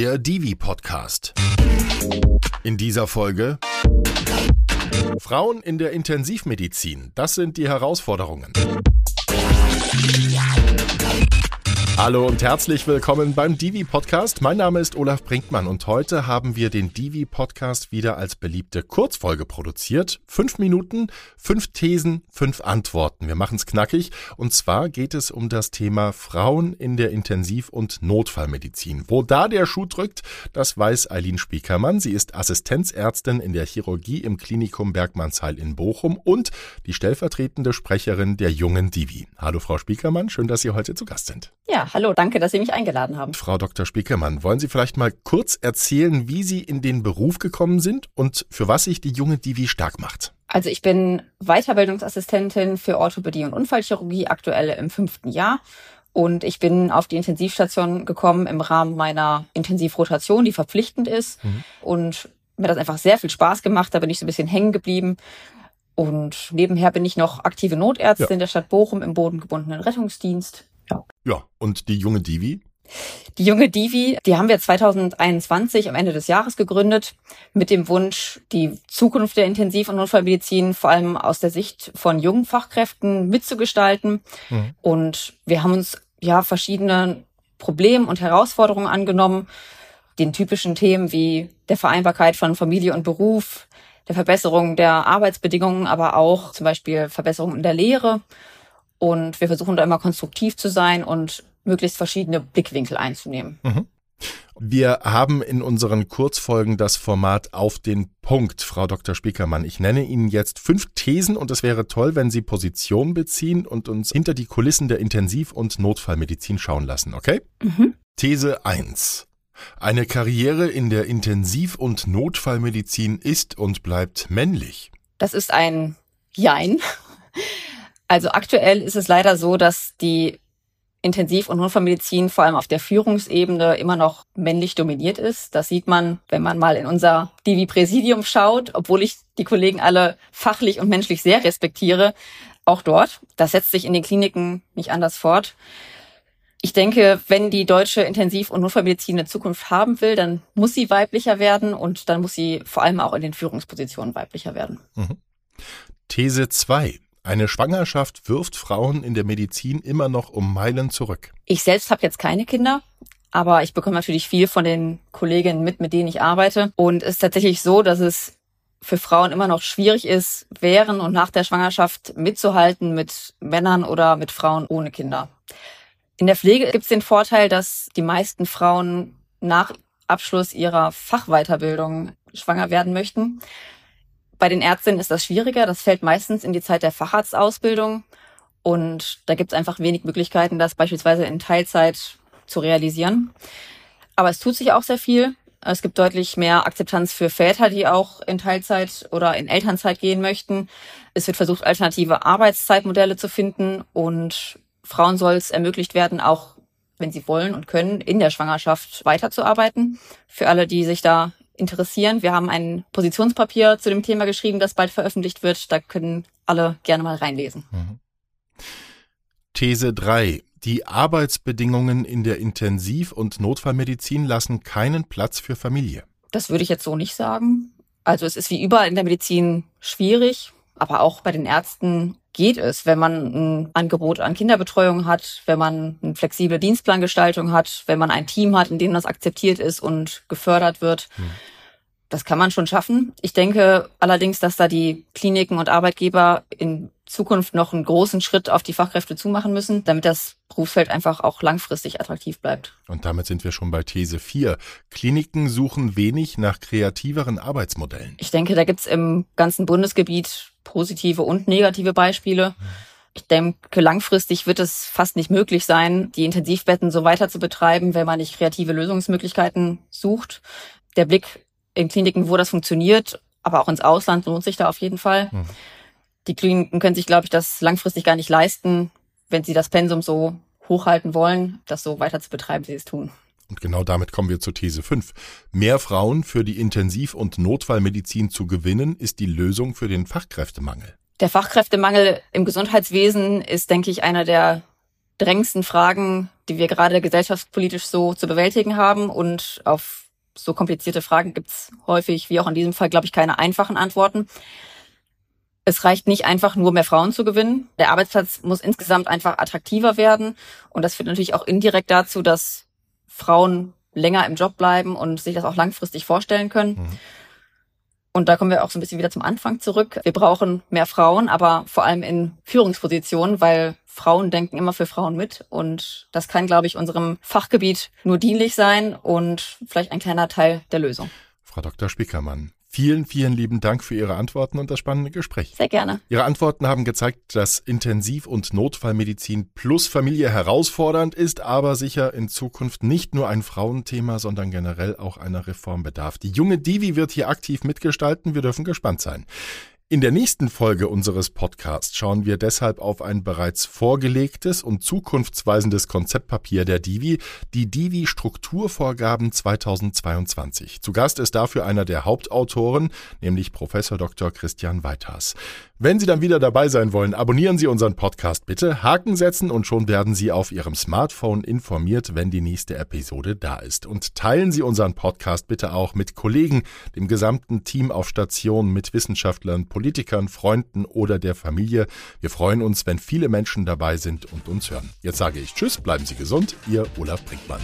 der Divi Podcast. In dieser Folge Frauen in der Intensivmedizin, das sind die Herausforderungen. Hallo und herzlich willkommen beim Divi Podcast. Mein Name ist Olaf Brinkmann und heute haben wir den Divi Podcast wieder als beliebte Kurzfolge produziert. Fünf Minuten, fünf Thesen, fünf Antworten. Wir machen es knackig und zwar geht es um das Thema Frauen in der Intensiv- und Notfallmedizin. Wo da der Schuh drückt, das weiß Eileen Spiekermann. Sie ist Assistenzärztin in der Chirurgie im Klinikum Bergmannsheil in Bochum und die stellvertretende Sprecherin der jungen Divi. Hallo Frau Spiekermann, schön, dass Sie heute zu Gast sind. Ja, hallo, danke, dass Sie mich eingeladen haben. Frau Dr. Spiekermann, wollen Sie vielleicht mal kurz erzählen, wie Sie in den Beruf gekommen sind und für was sich die junge Divi stark macht? Also ich bin Weiterbildungsassistentin für Orthopädie und Unfallchirurgie, aktuell im fünften Jahr. Und ich bin auf die Intensivstation gekommen im Rahmen meiner Intensivrotation, die verpflichtend ist. Mhm. Und mir hat das einfach sehr viel Spaß gemacht. Da bin ich so ein bisschen hängen geblieben. Und nebenher bin ich noch aktive Notärztin ja. der Stadt Bochum im bodengebundenen Rettungsdienst. Ja. Ja, und die junge Divi? Die junge Divi, die haben wir 2021 am Ende des Jahres gegründet mit dem Wunsch, die Zukunft der Intensiv- und Notfallmedizin vor allem aus der Sicht von jungen Fachkräften mitzugestalten. Mhm. Und wir haben uns ja verschiedene Probleme und Herausforderungen angenommen, den typischen Themen wie der Vereinbarkeit von Familie und Beruf, der Verbesserung der Arbeitsbedingungen, aber auch zum Beispiel Verbesserung in der Lehre und wir versuchen da immer konstruktiv zu sein und möglichst verschiedene Blickwinkel einzunehmen. Mhm. Wir haben in unseren Kurzfolgen das Format auf den Punkt, Frau Dr. Spiekermann. Ich nenne Ihnen jetzt fünf Thesen und es wäre toll, wenn Sie Position beziehen und uns hinter die Kulissen der Intensiv- und Notfallmedizin schauen lassen, okay? Mhm. These 1. Eine Karriere in der Intensiv- und Notfallmedizin ist und bleibt männlich. Das ist ein Jein. Also aktuell ist es leider so, dass die Intensiv- und Notfallmedizin vor allem auf der Führungsebene immer noch männlich dominiert ist. Das sieht man, wenn man mal in unser Divi-Präsidium schaut, obwohl ich die Kollegen alle fachlich und menschlich sehr respektiere, auch dort. Das setzt sich in den Kliniken nicht anders fort. Ich denke, wenn die deutsche Intensiv- und Notfallmedizin eine Zukunft haben will, dann muss sie weiblicher werden und dann muss sie vor allem auch in den Führungspositionen weiblicher werden. Mhm. These 2. Eine Schwangerschaft wirft Frauen in der Medizin immer noch um Meilen zurück. Ich selbst habe jetzt keine Kinder, aber ich bekomme natürlich viel von den Kolleginnen mit, mit denen ich arbeite. Und es ist tatsächlich so, dass es für Frauen immer noch schwierig ist, während und nach der Schwangerschaft mitzuhalten mit Männern oder mit Frauen ohne Kinder. In der Pflege gibt es den Vorteil, dass die meisten Frauen nach Abschluss ihrer Fachweiterbildung schwanger werden möchten. Bei den Ärztinnen ist das schwieriger. Das fällt meistens in die Zeit der Facharztausbildung. Und da gibt es einfach wenig Möglichkeiten, das beispielsweise in Teilzeit zu realisieren. Aber es tut sich auch sehr viel. Es gibt deutlich mehr Akzeptanz für Väter, die auch in Teilzeit oder in Elternzeit gehen möchten. Es wird versucht, alternative Arbeitszeitmodelle zu finden und Frauen soll es ermöglicht werden, auch wenn sie wollen und können, in der Schwangerschaft weiterzuarbeiten. Für alle, die sich da interessieren. Wir haben ein Positionspapier zu dem Thema geschrieben, das bald veröffentlicht wird. Da können alle gerne mal reinlesen. Mhm. These 3. Die Arbeitsbedingungen in der Intensiv- und Notfallmedizin lassen keinen Platz für Familie. Das würde ich jetzt so nicht sagen. Also es ist wie überall in der Medizin schwierig, aber auch bei den Ärzten geht es, wenn man ein Angebot an Kinderbetreuung hat, wenn man eine flexible Dienstplangestaltung hat, wenn man ein Team hat, in dem das akzeptiert ist und gefördert wird. Hm. Das kann man schon schaffen. Ich denke allerdings, dass da die Kliniken und Arbeitgeber in Zukunft noch einen großen Schritt auf die Fachkräfte zumachen müssen, damit das Berufsfeld einfach auch langfristig attraktiv bleibt. Und damit sind wir schon bei These 4. Kliniken suchen wenig nach kreativeren Arbeitsmodellen. Ich denke, da gibt's im ganzen Bundesgebiet positive und negative Beispiele. Ich denke, langfristig wird es fast nicht möglich sein, die Intensivbetten so weiter zu betreiben, wenn man nicht kreative Lösungsmöglichkeiten sucht. Der Blick in Kliniken, wo das funktioniert, aber auch ins Ausland lohnt sich da auf jeden Fall. Mhm. Die Kliniken können sich, glaube ich, das langfristig gar nicht leisten, wenn sie das Pensum so hochhalten wollen, das so weiter zu betreiben, wie sie es tun. Und genau damit kommen wir zur These 5. Mehr Frauen für die Intensiv- und Notfallmedizin zu gewinnen, ist die Lösung für den Fachkräftemangel. Der Fachkräftemangel im Gesundheitswesen ist, denke ich, einer der drängendsten Fragen, die wir gerade gesellschaftspolitisch so zu bewältigen haben. Und auf so komplizierte Fragen gibt's häufig, wie auch in diesem Fall, glaube ich, keine einfachen Antworten. Es reicht nicht einfach nur mehr Frauen zu gewinnen. Der Arbeitsplatz muss insgesamt einfach attraktiver werden. Und das führt natürlich auch indirekt dazu, dass Frauen länger im Job bleiben und sich das auch langfristig vorstellen können. Mhm. Und da kommen wir auch so ein bisschen wieder zum Anfang zurück. Wir brauchen mehr Frauen, aber vor allem in Führungspositionen, weil Frauen denken immer für Frauen mit. Und das kann, glaube ich, unserem Fachgebiet nur dienlich sein und vielleicht ein kleiner Teil der Lösung. Frau Dr. Spiekermann, Vielen, vielen lieben Dank für Ihre Antworten und das spannende Gespräch. Sehr gerne. Ihre Antworten haben gezeigt, dass Intensiv- und Notfallmedizin plus Familie herausfordernd ist, aber sicher in Zukunft nicht nur ein Frauenthema, sondern generell auch einer Reform bedarf. Die junge Divi wird hier aktiv mitgestalten. Wir dürfen gespannt sein. In der nächsten Folge unseres Podcasts schauen wir deshalb auf ein bereits vorgelegtes und zukunftsweisendes Konzeptpapier der Divi, die Divi Strukturvorgaben 2022. Zu Gast ist dafür einer der Hauptautoren, nämlich Professor Dr. Christian Weithas. Wenn Sie dann wieder dabei sein wollen, abonnieren Sie unseren Podcast bitte, Haken setzen und schon werden Sie auf Ihrem Smartphone informiert, wenn die nächste Episode da ist. Und teilen Sie unseren Podcast bitte auch mit Kollegen, dem gesamten Team auf Station, mit Wissenschaftlern, Politikern, Freunden oder der Familie. Wir freuen uns, wenn viele Menschen dabei sind und uns hören. Jetzt sage ich Tschüss, bleiben Sie gesund, Ihr Olaf Brinkmann.